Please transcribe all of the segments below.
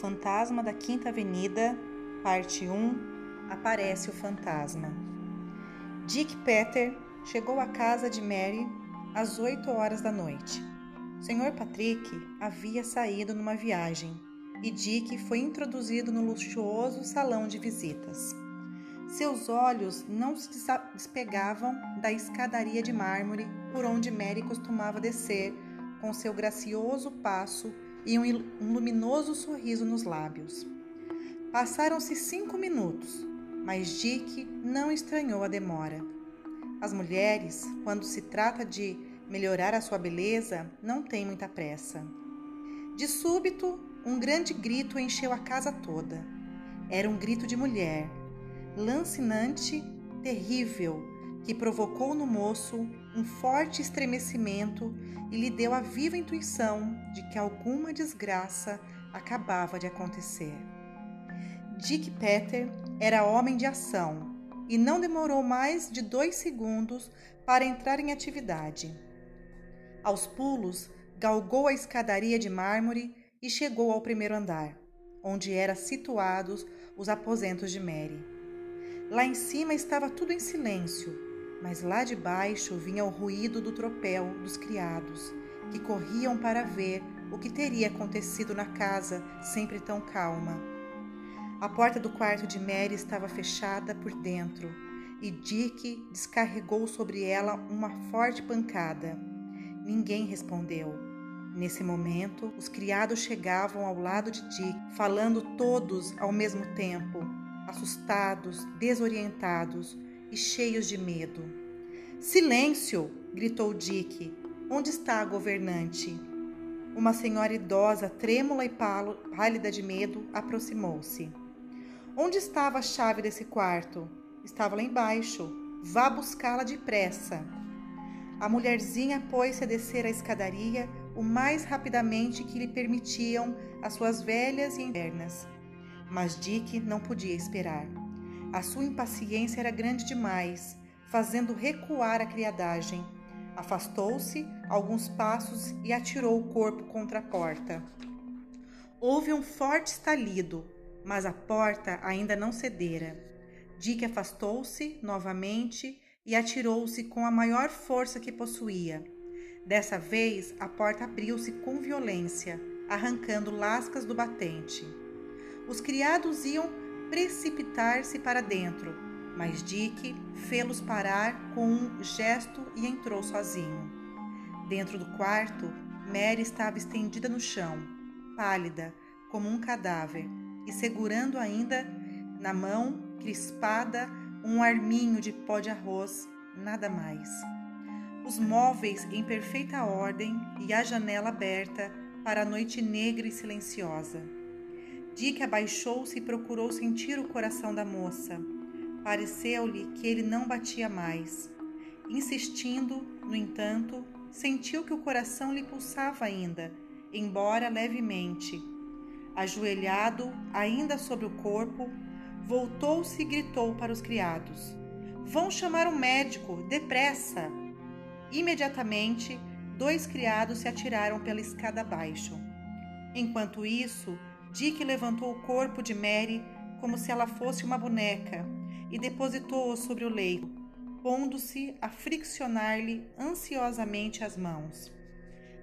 Fantasma da Quinta Avenida, parte 1 Aparece o fantasma. Dick Peter chegou à casa de Mary às 8 horas da noite. Sr. Patrick havia saído numa viagem e Dick foi introduzido no luxuoso salão de visitas. Seus olhos não se despegavam da escadaria de mármore por onde Mary costumava descer com seu gracioso passo e um, um luminoso sorriso nos lábios. Passaram-se cinco minutos, mas Dick não estranhou a demora. As mulheres, quando se trata de melhorar a sua beleza, não têm muita pressa. De súbito, um grande grito encheu a casa toda. Era um grito de mulher, lancinante, terrível, que provocou no moço um forte estremecimento e lhe deu a viva intuição de que alguma desgraça acabava de acontecer. Dick Peter era homem de ação e não demorou mais de dois segundos para entrar em atividade. Aos pulos, galgou a escadaria de mármore e chegou ao primeiro andar, onde eram situados os aposentos de Mary. Lá em cima estava tudo em silêncio mas lá de baixo vinha o ruído do tropel dos criados, que corriam para ver o que teria acontecido na casa, sempre tão calma. A porta do quarto de Mary estava fechada por dentro e Dick descarregou sobre ela uma forte pancada. Ninguém respondeu. Nesse momento, os criados chegavam ao lado de Dick, falando todos ao mesmo tempo, assustados, desorientados e cheios de medo. Silêncio! gritou Dick. Onde está a governante? Uma senhora idosa, trêmula e pálida de medo, aproximou-se. Onde estava a chave desse quarto? Estava lá embaixo. Vá buscá-la depressa. A mulherzinha pôs-se a descer a escadaria o mais rapidamente que lhe permitiam as suas velhas e internas. Mas Dick não podia esperar. A sua impaciência era grande demais, fazendo recuar a criadagem. Afastou-se alguns passos e atirou o corpo contra a porta. Houve um forte estalido, mas a porta ainda não cedera. Dick afastou-se novamente e atirou-se com a maior força que possuía. Dessa vez, a porta abriu-se com violência, arrancando lascas do batente. Os criados iam precipitar-se para dentro, mas Dick fê-los parar com um gesto e entrou sozinho. Dentro do quarto, Mary estava estendida no chão, pálida, como um cadáver, e segurando ainda na mão, crispada, um arminho de pó de arroz, nada mais. Os móveis em perfeita ordem e a janela aberta para a noite negra e silenciosa. Dick abaixou-se e procurou sentir o coração da moça. Pareceu-lhe que ele não batia mais. Insistindo, no entanto, sentiu que o coração lhe pulsava ainda, embora levemente. Ajoelhado, ainda sobre o corpo, voltou-se e gritou para os criados: Vão chamar um médico, depressa! Imediatamente, dois criados se atiraram pela escada abaixo. Enquanto isso, Dick levantou o corpo de Mary como se ela fosse uma boneca e depositou-o sobre o leito, pondo-se a friccionar-lhe ansiosamente as mãos.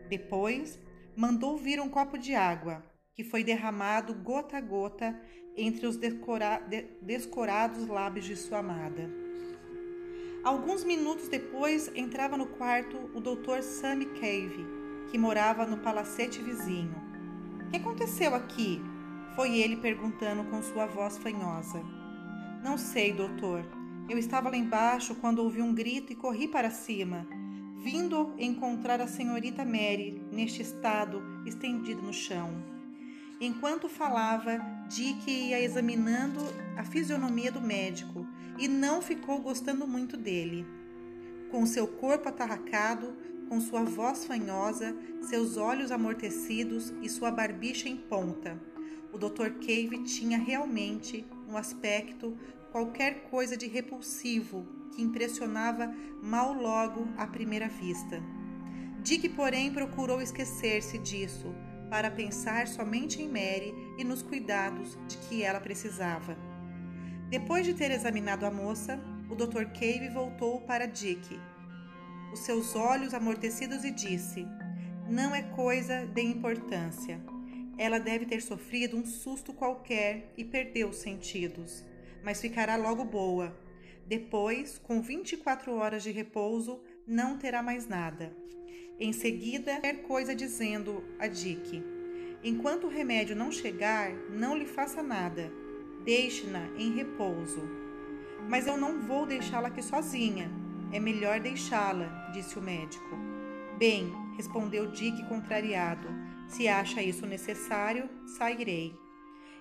Depois, mandou vir um copo de água, que foi derramado gota a gota entre os decora de descorados lábios de sua amada. Alguns minutos depois, entrava no quarto o Dr. Sammy Cave, que morava no palacete vizinho. O que aconteceu aqui? Foi ele perguntando com sua voz fanhosa. Não sei, doutor. Eu estava lá embaixo quando ouvi um grito e corri para cima, vindo encontrar a senhorita Mary neste estado, estendida no chão. Enquanto falava, Dick ia examinando a fisionomia do médico e não ficou gostando muito dele. Com seu corpo atarracado, com sua voz fanhosa, seus olhos amortecidos e sua barbicha em ponta. O Dr. Cave tinha realmente um aspecto qualquer coisa de repulsivo que impressionava mal logo à primeira vista. Dick, porém, procurou esquecer-se disso, para pensar somente em Mary e nos cuidados de que ela precisava. Depois de ter examinado a moça, o Dr. Cave voltou para Dick, os seus olhos amortecidos e disse: Não é coisa de importância. Ela deve ter sofrido um susto qualquer e perdeu os sentidos, mas ficará logo boa. Depois, com 24 horas de repouso, não terá mais nada. Em seguida, qualquer coisa dizendo a Dick: Enquanto o remédio não chegar, não lhe faça nada. Deixe-na em repouso. Mas eu não vou deixá-la aqui sozinha. É melhor deixá-la, disse o médico. Bem, respondeu Dick contrariado. Se acha isso necessário, sairei.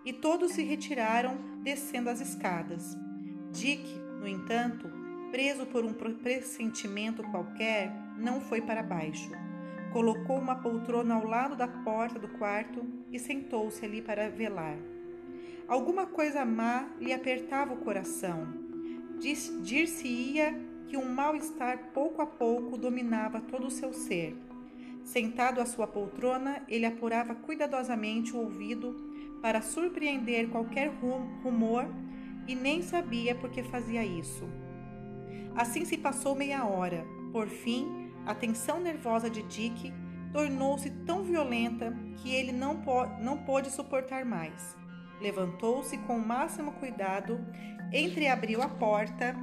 E todos se retiraram, descendo as escadas. Dick, no entanto, preso por um pressentimento qualquer, não foi para baixo. Colocou uma poltrona ao lado da porta do quarto e sentou-se ali para velar. Alguma coisa má lhe apertava o coração. Dir-se-ia que um mal-estar pouco a pouco dominava todo o seu ser. Sentado à sua poltrona, ele apurava cuidadosamente o ouvido para surpreender qualquer rumor e nem sabia por que fazia isso. Assim se passou meia hora. Por fim, a tensão nervosa de Dick tornou-se tão violenta que ele não, não pôde suportar mais. Levantou-se com o máximo cuidado, entreabriu a porta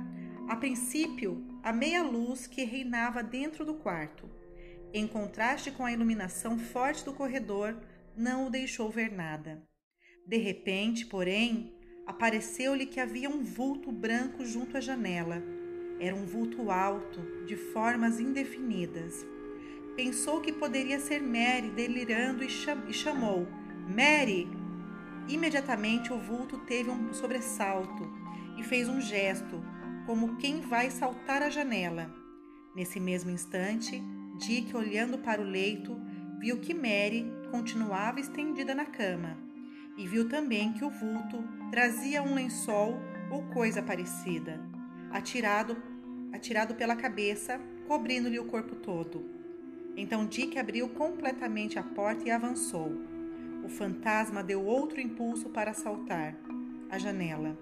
a princípio, a meia luz que reinava dentro do quarto, em contraste com a iluminação forte do corredor, não o deixou ver nada. De repente, porém, apareceu-lhe que havia um vulto branco junto à janela. Era um vulto alto, de formas indefinidas. Pensou que poderia ser Mary delirando e, chamou: Mary! Imediatamente o vulto teve um sobressalto e fez um gesto, como quem vai saltar a janela. Nesse mesmo instante, Dick, olhando para o leito, viu que Mary continuava estendida na cama e viu também que o vulto trazia um lençol ou coisa parecida, atirado, atirado pela cabeça, cobrindo-lhe o corpo todo. Então Dick abriu completamente a porta e avançou. O fantasma deu outro impulso para saltar a janela.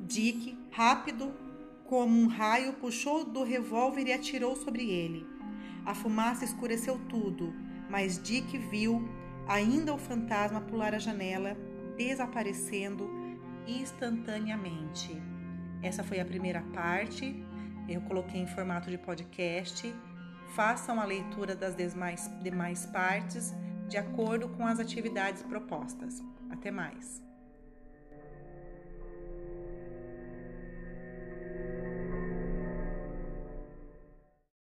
Dick, rápido, como um raio, puxou do revólver e atirou sobre ele. A fumaça escureceu tudo, mas Dick viu ainda o fantasma pular a janela, desaparecendo instantaneamente. Essa foi a primeira parte. Eu coloquei em formato de podcast. Façam a leitura das demais, demais partes de acordo com as atividades propostas. Até mais!